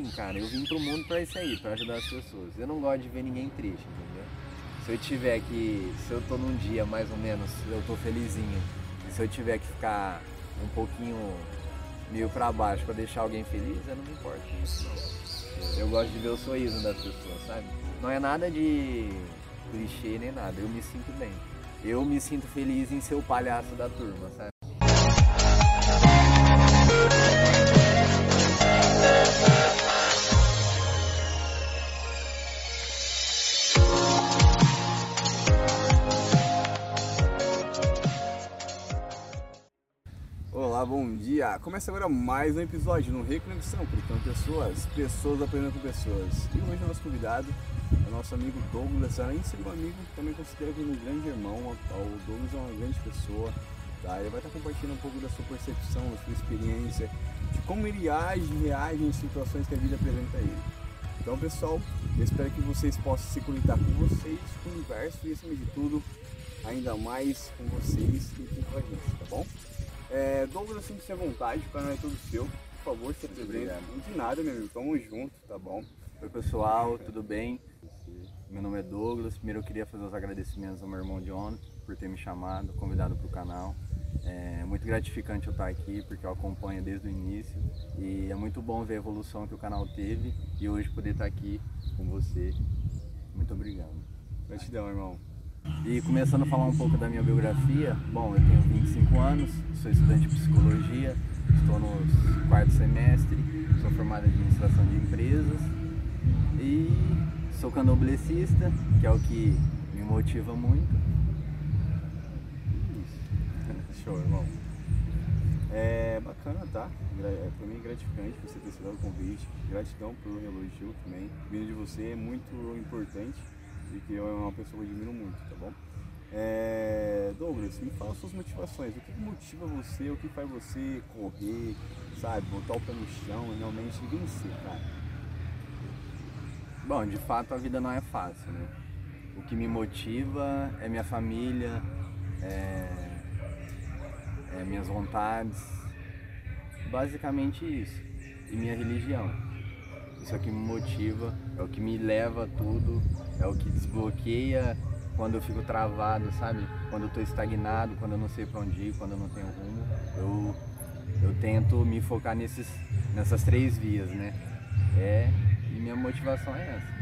enfim, cara, eu vim pro mundo pra isso aí, pra ajudar as pessoas. Eu não gosto de ver ninguém triste, entendeu? Se eu tiver que, se eu tô num dia mais ou menos, eu tô felizinho, e se eu tiver que ficar um pouquinho meio pra baixo pra deixar alguém feliz, eu não me importo isso não. Eu gosto de ver o sorriso das pessoas, sabe? Não é nada de clichê nem nada, eu me sinto bem. Eu me sinto feliz em ser o palhaço da turma, sabe? Dia! Começa agora mais um episódio no Reconexão, Conectando Pessoas, Pessoas Aprendendo com Pessoas. E hoje o nosso convidado é o nosso amigo Douglas, além de ser amigo, também considero ele um grande irmão. O Douglas é uma grande pessoa, tá? Ele vai estar compartilhando um pouco da sua percepção, da sua experiência, de como ele age e reage em situações que a vida apresenta a ele. Então, pessoal, eu espero que vocês possam se conectar com vocês, com o universo e, acima de tudo, ainda mais com vocês e com a gente, tá bom? É, Douglas, sinta-se à vontade, o canal é todo seu. Por favor, se apresente. De nada, meu amigo. Tamo junto, tá bom? Oi pessoal, tudo bem? Meu nome é Douglas. Primeiro eu queria fazer os agradecimentos ao meu irmão John por ter me chamado, convidado para o canal. É muito gratificante eu estar aqui porque eu acompanho desde o início e é muito bom ver a evolução que o canal teve e hoje poder estar aqui com você. Muito obrigado. Gratidão, irmão. E começando a falar um pouco da minha biografia, bom, eu tenho 25 anos, sou estudante de psicologia, estou no quarto semestre, sou formado em administração de empresas e sou candomblessista, que é o que me motiva muito. Isso. Show, irmão. É bacana, tá? É, pra mim é gratificante você ter aceitado o convite. Gratidão pelo elogio também. Vindo de você é muito importante e que eu é uma pessoa que eu admiro muito, tá bom? É, Douglas, me fala suas motivações. O que motiva você? O que faz você correr, sabe? Botar o pé no chão e realmente vencer, cara? Bom, de fato a vida não é fácil, né? O que me motiva é minha família, é, é minhas vontades, basicamente isso. E minha religião. Isso é o que me motiva, é o que me leva a tudo, é o que desbloqueia quando eu fico travado, sabe? Quando eu tô estagnado, quando eu não sei para onde ir, quando eu não tenho rumo. Eu, eu tento me focar nesses, nessas três vias, né? É, e minha motivação é essa.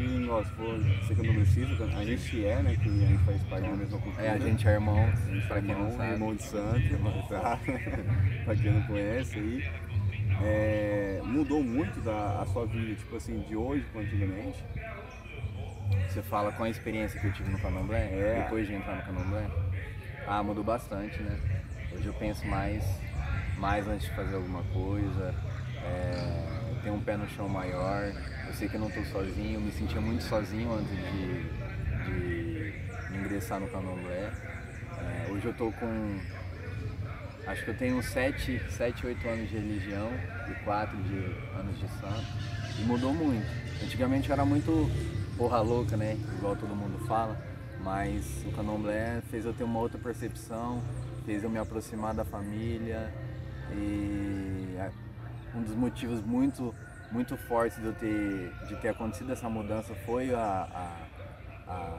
E nós, você que eu não preciso, a gente é, né? Que a gente faz parte da mesma cultura. É, a gente é irmão, a gente pra quem não irmão, sabe. irmão de santo, tá? pra quem não conhece aí. É, mudou muito da, a sua vida, tipo assim, de hoje para antigamente? Você fala com a experiência que eu tive no candomblé, É. depois de entrar no candomblé? Ah, mudou bastante, né? Hoje eu penso mais, mais antes de fazer alguma coisa, é, eu tenho um pé no chão maior, eu sei que eu não estou sozinho, eu me sentia muito sozinho antes de, de ingressar no candomblé. É, hoje eu tô com. Acho que eu tenho 7, 7, 8 anos de religião e 4 de anos de santo. E mudou muito. Antigamente eu era muito porra louca, né? Igual todo mundo fala. Mas o candomblé fez eu ter uma outra percepção, fez eu me aproximar da família. E é, um dos motivos muito, muito fortes de eu ter, de ter acontecido essa mudança foi a, a- a-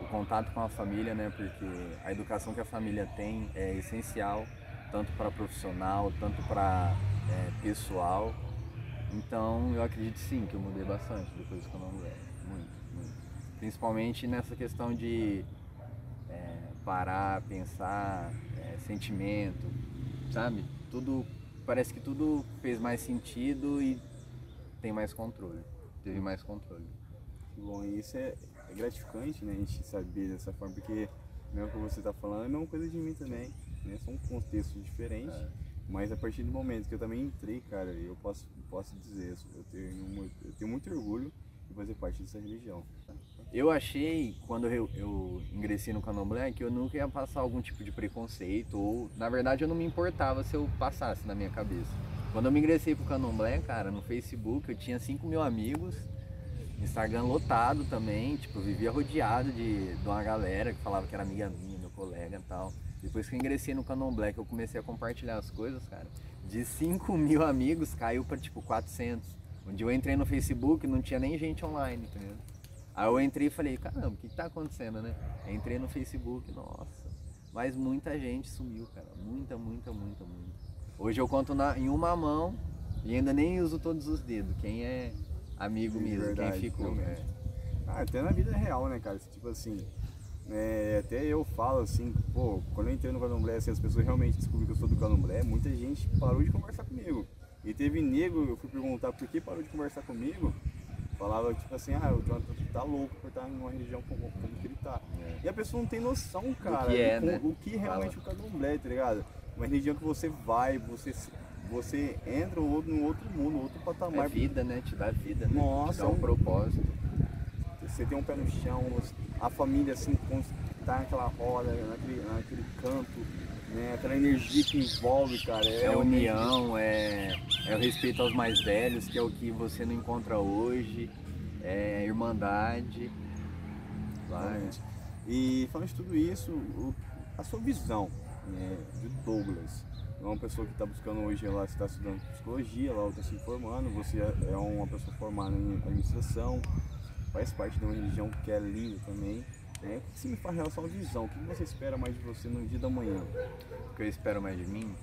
o contato com a família, né? Porque a educação que a família tem é essencial, tanto para profissional, tanto para pessoal. Então eu acredito sim que eu mudei bastante depois do candomblé. Muito, muito. Principalmente nessa questão de é, parar, pensar, é, sentimento, sabe? Tudo. Parece que tudo fez mais sentido e tem mais controle. Teve mais controle. Bom, e isso é, é gratificante, né? A gente saber dessa forma, porque mesmo que você tá falando, é a mesma coisa de mim também, né? São contextos diferentes, É. mas a partir do momento que eu também entrei, cara, eu posso, posso dizer isso, eu tenho, muito, eu tenho muito orgulho fazer parte dessa religião. Eu achei, quando eu, eu ingressei no candomblé, que eu nunca ia passar algum tipo de preconceito, ou na verdade eu não me importava se eu passasse na minha cabeça. Quando eu me ingressei pro candomblé, cara, no Facebook eu tinha 5 mil amigos, Instagram lotado também, tipo, eu vivia rodeado de, de uma galera que falava que era amiga minha, meu colega e tal. Depois que eu ingressei no candomblé, que eu comecei a compartilhar as coisas, cara, de 5 mil amigos caiu pra tipo 400. Um dia eu entrei no Facebook não tinha nem gente online, entendeu? Aí eu entrei e falei, caramba, o que, que tá acontecendo, né? entrei no Facebook, nossa. Mas muita gente sumiu, cara. Muita, muita, muita, muita. Hoje eu conto na, em uma mão e ainda nem uso todos os dedos. Quem é amigo mesmo, Verdade, quem ficou. é. Ah, até na vida real, né, cara? Tipo assim, é, até eu falo assim, pô, quando eu entrei no candomblé, assim, as pessoas realmente descobriram que eu sou do candomblé, muita gente parou de conversar comigo. E teve nego, eu fui perguntar por que parou de conversar comigo, falava tipo assim, ah, o Jonathan tá louco por estar numa religião como, como que ele tá. É. E a pessoa não tem noção, cara, que é, do, né? o que realmente o candomblé, tá ligado? Uma religião que você vai, você, você entra num outro, outro mundo, outro patamar. É vida, né? Te dá vida, né? Nossa, Te dá um propósito. Você tem um pé no chão, a família assim, tá naquela roda, naquele, naquele canto, né? Aquela energia que envolve, cara. É uma união, é, é o respeito aos mais velhos, que é o que você não encontra hoje. É irmandade. Vai. E falando de tudo isso, o- a sua visão né, de Douglas. É uma pessoa que está buscando hoje, ela está estudando psicologia, ela está se formando, você é é uma pessoa formada em administração, faz parte de uma religião que é linda também. Né? O que fala em relação à visão? O que você espera mais de você no dia da manhã? O que eu espero mais de mim?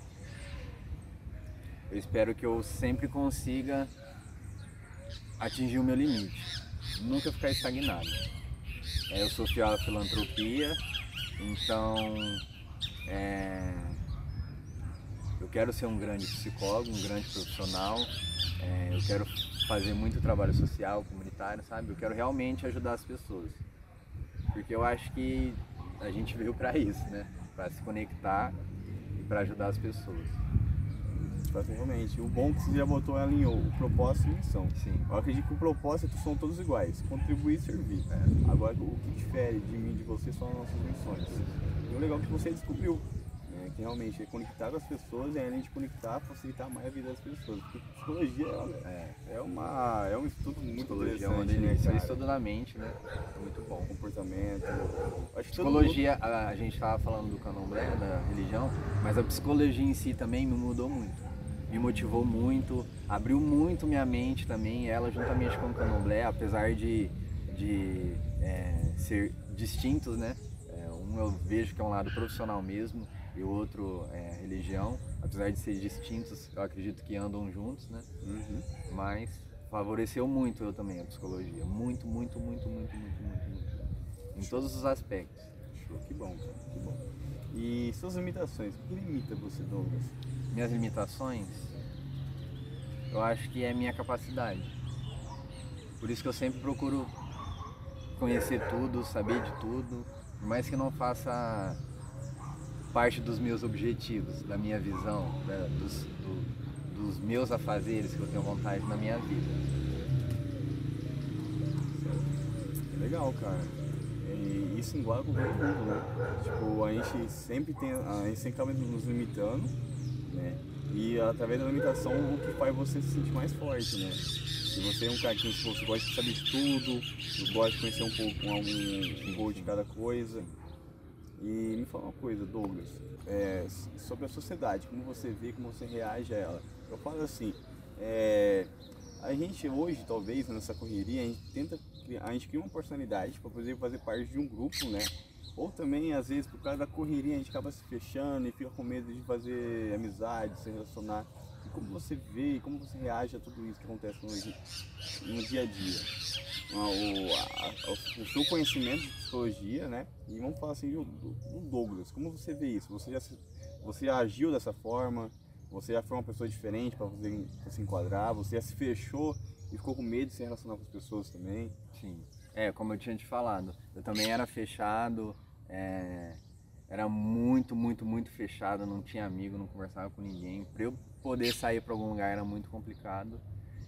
Eu espero que eu sempre consiga atingir o meu limite. Nunca ficar estagnado. É, eu sou fiel à filantropia, então é, eu quero ser um grande psicólogo, um grande profissional. é, eu quero fazer muito trabalho social, comunitário, sabe? Eu quero realmente ajudar as pessoas. Porque eu acho que a gente veio para isso, né? Para se conectar e para ajudar as pessoas. Realmente, o bom é que você já botou ela em o propósito e missão. Sim. Eu acredito que o propósito são todos iguais, contribuir e servir. É. Agora, o que difere de mim e de você são as nossas missões. E o legal é que você descobriu, realmente é conectar com as pessoas e além de conectar, facilitar mais a vida das pessoas. Porque psicologia é, é, uma, é um estudo muito Psicologia é interessante, né, delícia. cara? Isso tudo na mente, né? Muito bom. Comportamento. Acho Psicologia, a, a gente estava falando do candomblé, da religião, mas a psicologia em si também me mudou muito. Me motivou muito, abriu muito minha mente também, ela juntamente com o candomblé, apesar de, de é, ser distintos, né? É, um eu vejo que é um lado profissional mesmo e o outro é religião. Apesar de ser distintos, eu acredito que andam juntos, né? Uhum. Mas favoreceu muito eu também a psicologia. Muito, muito, muito, muito, muito, muito, muito. Em todos os aspectos. Show, que bom, cara, que bom. E suas limitações, o que limita você, Douglas? Minhas limitações, eu acho que é a minha capacidade. Por isso que eu sempre procuro conhecer tudo, saber de tudo, por mais que não faça parte dos meus objetivos, da minha visão, dos, do- dos meus afazeres que eu tenho vontade na minha vida. Legal, cara. E isso iguala com todo mundo, né? Tipo, a gente sempre tem. A gente sempre acaba nos limitando, né? E através da limitação o que faz você se sentir mais forte, né? Se você é um cara que se você gosta de saber de tudo, gosta de conhecer um pouco algum um pouco de cada coisa. E me fala uma coisa, Douglas, é, sobre a sociedade, como você vê, como você reage a ela. Eu falo assim, é, a gente hoje, talvez, nessa correria, a gente tenta a gente cria uma personalidade para poder fazer parte de um grupo, né? Ou também, às vezes, por causa da correria, a gente acaba se fechando e fica com medo de fazer amizade, se relacionar. Como você vê, como você reage a tudo isso que acontece no, no dia a dia? O, a- o seu conhecimento de psicologia, né? E vamos falar assim, do, do Douglas, como você vê isso? Você já, você já agiu dessa forma? Você já foi uma pessoa diferente para você se enquadrar? Você já se fechou e ficou com medo de se relacionar com as pessoas também? Sim. É, como eu tinha te falado, eu também era fechado, é, era muito, muito, muito fechado, não tinha amigo, não conversava com ninguém. Para eu poder sair para algum lugar era muito complicado.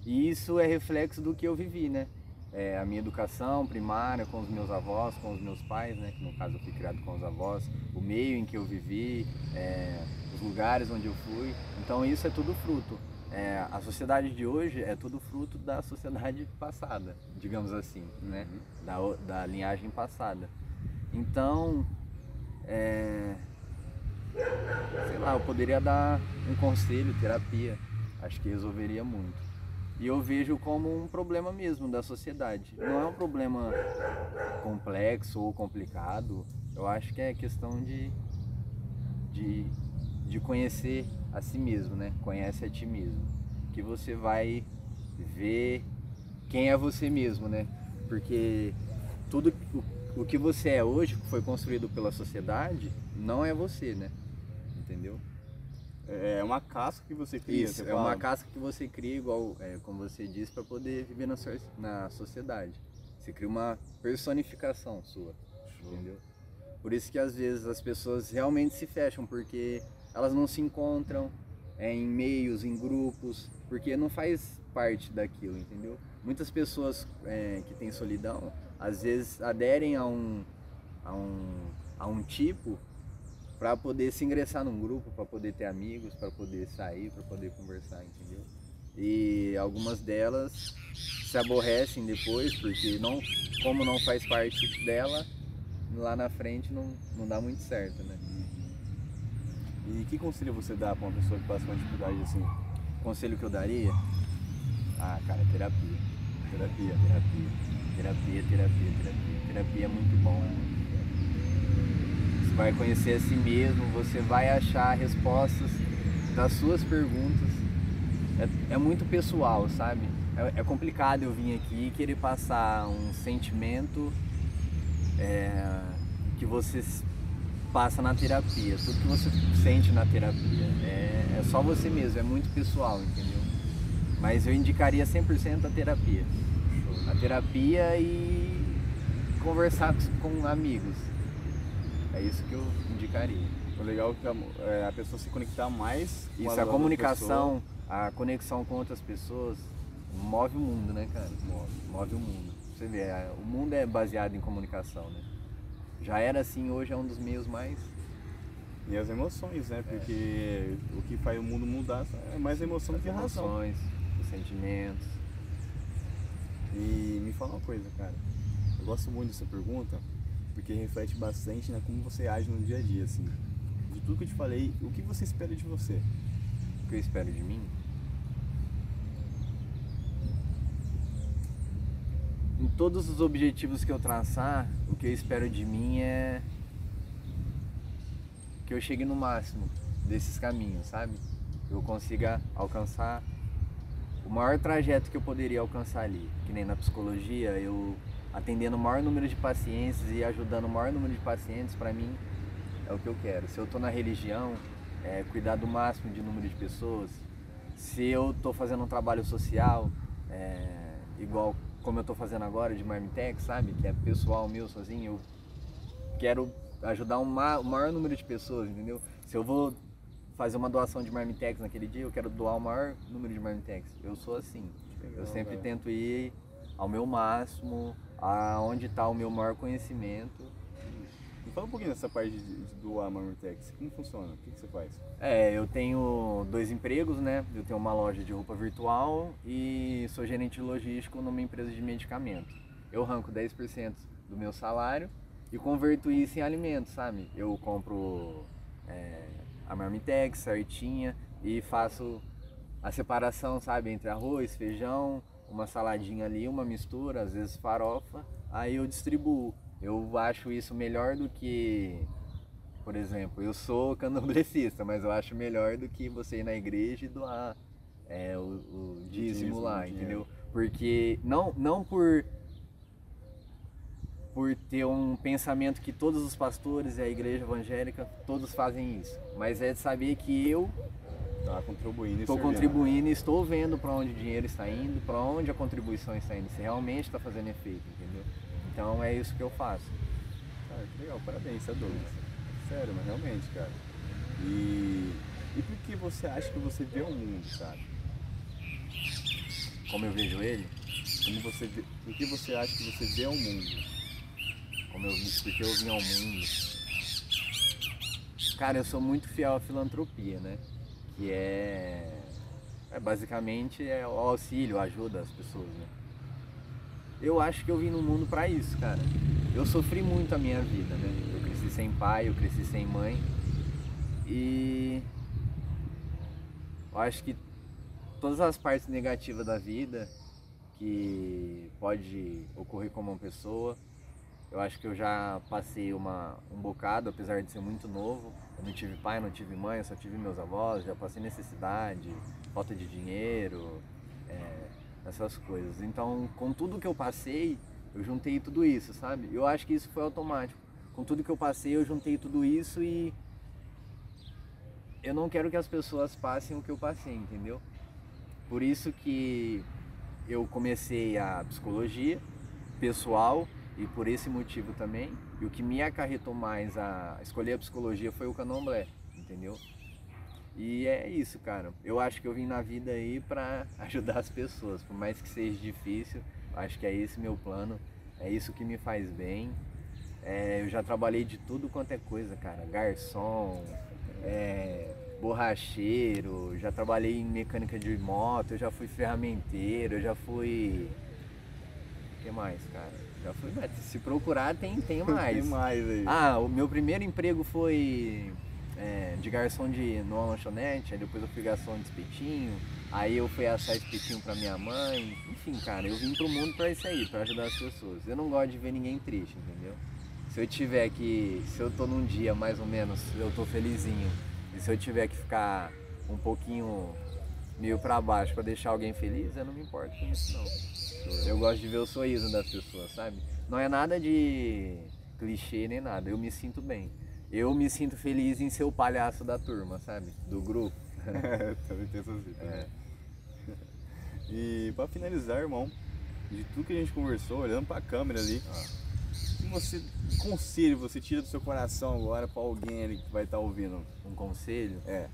E isso é reflexo do que eu vivi, né? É, a minha educação primária com os meus avós, com os meus pais, né? Que no caso eu fui criado com os avós, o meio em que eu vivi, é, os lugares onde eu fui. Então isso é tudo fruto. É, a sociedade de hoje é tudo fruto da sociedade passada, digamos assim, né? Da, o- da linhagem passada. Então, é, sei lá, eu poderia dar um conselho, terapia. Acho que resolveria muito. E eu vejo como um problema mesmo da sociedade. Não é um problema complexo ou complicado. Eu acho que é questão de, de, de conhecer a si mesmo, né? Conhece a ti mesmo. Que você vai ver quem é você mesmo, né? Porque tudo o, que você é hoje, que foi construído pela sociedade, não é você, né? Entendeu? É uma casca que você cria. Isso, você é uma casca que você cria, igual é, como você disse, para poder viver na, na sociedade. Você cria uma personificação sua, Show. entendeu? Por isso que às vezes as pessoas realmente se fecham, porque elas não se encontram é, em meios, em grupos, porque não faz parte daquilo, entendeu? Muitas pessoas é, que têm solidão, às vezes aderem a um, a um, a um tipo para poder se ingressar num grupo, para poder ter amigos, para poder sair, para poder conversar, entendeu? E algumas delas se aborrecem depois, porque não, como não faz parte dela, lá na frente não, não dá muito certo, né? E que conselho você dá para uma pessoa que passa uma dificuldade assim? Conselho que eu daria? Ah, cara, terapia. Terapia. Terapia. Terapia, terapia, terapia. Terapia é muito bom. Né? Vai conhecer a si mesmo, você vai achar respostas das suas perguntas. É, é muito pessoal, sabe? É, é, complicado eu vir aqui e querer passar um sentimento é, que você passa na terapia. Tudo que você sente na terapia é, é só você mesmo, é muito pessoal, entendeu? Mas eu indicaria 100% a terapia. A terapia e conversar com amigos é isso que eu indicaria. O legal é que a, é, a pessoa se conectar mais com Isso, a, a comunicação, a conexão com outras pessoas move o mundo, né, cara? Move, move o mundo. Você vê, o mundo é baseado em comunicação, né? Já era assim, hoje é um dos meios mais. E as emoções, né? Porque é. o que faz o mundo mudar é mais emoção do que razão. Emoções, os sentimentos. E me fala uma coisa, cara. Eu gosto muito dessa pergunta, porque reflete bastante né, como você age no dia a dia, assim. De tudo que eu te falei, o que você espera de você? O que eu espero de mim? Em todos os objetivos que eu traçar, o que eu espero de mim é que eu chegue no máximo desses caminhos, sabe? Eu consiga alcançar o maior trajeto que eu poderia alcançar ali. Que nem na psicologia, eu atendendo o maior número de pacientes e ajudando o maior número de pacientes, para mim é o que eu quero. Se eu estou na religião, é cuidar do máximo de número de pessoas. Se eu estou fazendo um trabalho social, é, igual como eu estou fazendo agora de Marmitex, sabe? Que é pessoal meu sozinho, eu quero ajudar o maior número de pessoas, entendeu? Se eu vou fazer uma doação de Marmitex naquele dia, eu quero doar o maior número de Marmitex. Eu sou assim. Legal, eu sempre tento ir ao meu máximo, aonde está o meu maior conhecimento. Me fala um pouquinho dessa parte de, de, do Marmitex. Como funciona? O que, que, você faz? É, eu tenho dois empregos, né? Eu tenho uma loja de roupa virtual e sou gerente logístico numa empresa de medicamento. Eu arranco 10% do meu salário e converto isso em alimentos, sabe? Eu compro é, a Marmitex certinha e faço a separação, sabe, entre arroz, feijão, uma saladinha ali, uma mistura, às vezes farofa, aí eu distribuo. Eu acho isso melhor do que, por exemplo, eu sou candomblessista, mas eu acho melhor do que você ir na igreja e doar é, o, o dízimo lá, entendeu? Porque não, não por por ter um pensamento que todos os pastores e a igreja evangélica todos fazem isso, mas é de saber que eu Tá contribuindo. Estou contribuindo e estou vendo para onde o dinheiro está indo, para onde a contribuição está indo, se realmente está fazendo efeito, entendeu? Então é isso que eu faço. Cara, que legal, parabéns, você é doido. Sério, mas realmente, cara. E, e por que você acha que você vê o mundo, cara? Como eu vejo ele? Como você vê, por que você acha que você vê o mundo? Como eu, porque eu vim ao mundo. Cara, eu sou muito fiel à filantropia, né? Que é, é basicamente é o auxílio, ajuda às pessoas. Né? Eu acho que eu vim no mundo para isso, cara. Eu sofri muito a minha vida, né? Eu cresci sem pai, eu cresci sem mãe e eu acho que todas as partes negativas da vida que pode ocorrer com uma pessoa. Eu acho que eu já passei uma, um bocado, apesar de ser muito novo. Eu não tive pai, não tive mãe, só tive meus avós, já passei necessidade, falta de dinheiro, é, essas coisas. Então, com tudo que eu passei, eu juntei tudo isso, sabe? Eu acho que isso foi automático. Com tudo que eu passei, eu juntei tudo isso e eu não quero que as pessoas passem o que eu passei, entendeu? Por isso que eu comecei a psicologia pessoal e por esse motivo também. E o que me acarretou mais a escolher a psicologia foi o candomblé, entendeu? E é isso, cara. Eu acho que eu vim na vida aí para ajudar as pessoas, por mais que seja difícil. Acho que é esse meu plano, é isso que me faz bem. É, eu já trabalhei de tudo quanto é coisa, cara. Garçom, é, borracheiro, já trabalhei em mecânica de moto, eu já fui ferramenteiro, eu já fui. O que mais, cara? Se procurar tem, tem mais. tem mais aí. Ah, o meu primeiro emprego foi é, de garçom de numa lanchonete, aí depois eu fui garçom de espetinho, aí eu fui assar espetinho pra minha mãe. Enfim, cara, eu vim pro mundo pra isso aí, pra ajudar as pessoas. Eu não gosto de ver ninguém triste, entendeu? Se eu tiver que. Se eu tô num dia mais ou menos, eu tô felizinho, e se eu tiver que ficar um pouquinho meio pra baixo pra deixar alguém feliz, eu não me importo com isso não. Eu gosto de ver o sorriso das pessoas, sabe? Não é nada de clichê nem nada. Eu me sinto bem. Eu me sinto feliz em ser o palhaço da turma, sabe? Do grupo. também penso assim. Também. É. E para finalizar, irmão, de tudo que a gente conversou, olhando para a câmera ali, ah. que você conselho você tira do seu coração agora para alguém ali que vai estar tá ouvindo? Um conselho? É.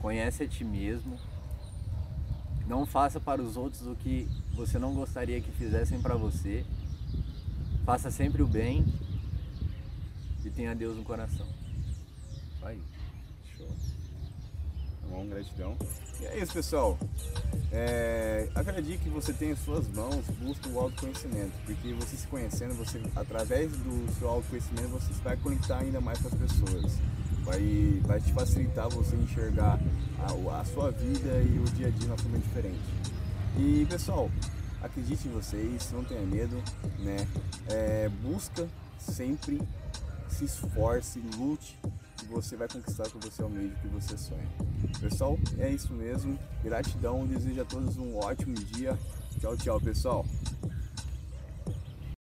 Conhece a ti mesmo, não faça para os outros o que você não gostaria que fizessem para você. Faça sempre o bem e tenha Deus no coração. Vai. Show. Tá bom, gratidão. E é isso, pessoal. É, que você tem em suas mãos, busque o autoconhecimento, porque você se conhecendo, você através do seu autoconhecimento, você vai conectar ainda mais com as pessoas vai, vai te facilitar você enxergar a, a sua vida e o dia a dia de uma forma diferente. E pessoal, acredite em vocês, não tenha medo, né? É, busca sempre, se esforce, lute e você vai conquistar o que você almeja, o que você sonha. Pessoal, é isso mesmo. Gratidão, desejo a todos um ótimo dia. Tchau, tchau, pessoal.